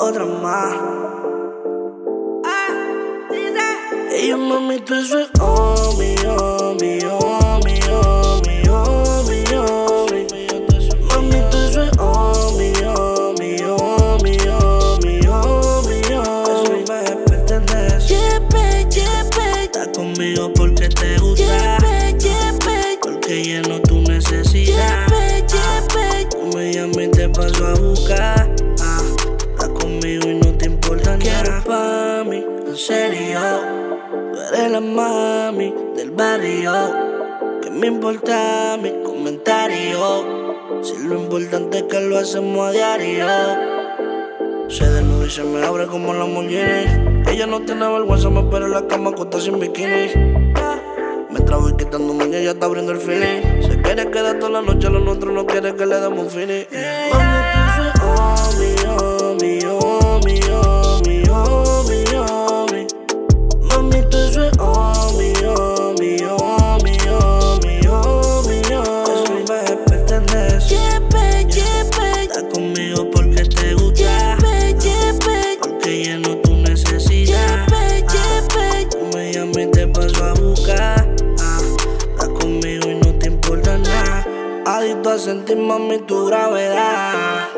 otra más. Ella mami, tú eso es oh, mi, oh, mi, oh, mi, oh, oh, mi, mi. Mami, tú eso es oh, mi, oh, mi, oh, mi, oh, mi, oh, mi, oh. Eso me pertenece. Yepe, yepe, Estás conmigo porque te gusta. yepe, yepe, Porque lleno tu necesidad. yepe, yepe. Tú me llamas y te paso a buscar. Ah, pa' mí, en serio. Tú eres la mami del barrio. ¿Qué me importa mi comentario? Si lo importante es que lo hacemos a diario. Se desnuda y se me abre como la mujer. Ella no tiene vergüenza, me espera en la cama acostada sin bikini. Me trabo y quitándome y ella está abriendo el feeling. Se quiere quedar toda la noche, lo nuestro no quiere que le demos un feeling. Tú sentir, mami, tu gravedad.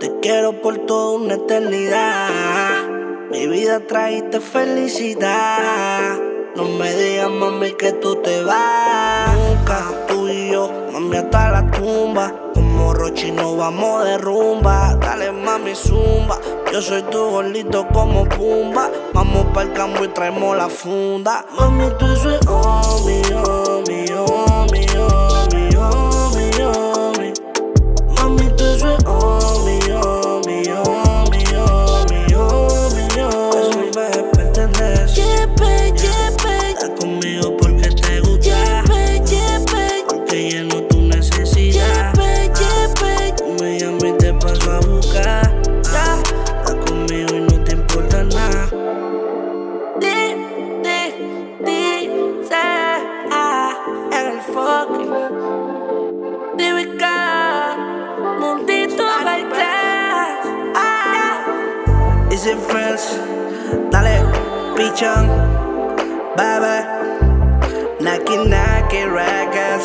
Te quiero por toda una eternidad. Mi vida traíste felicidad. No me digas, mami, que tú te vas. Nunca, tú y yo, mami, hasta la tumba. Como Rochi no vamos de rumba. Dale, mami, zumba. Yo soy tu gordito como Pumba. Vamos pa'l campo y traemos la funda. Mami, tú es oh, mi, oh, mi, fucking. to mundito baita. Is it friends? Pichón, bye bye. knocking, right, raga.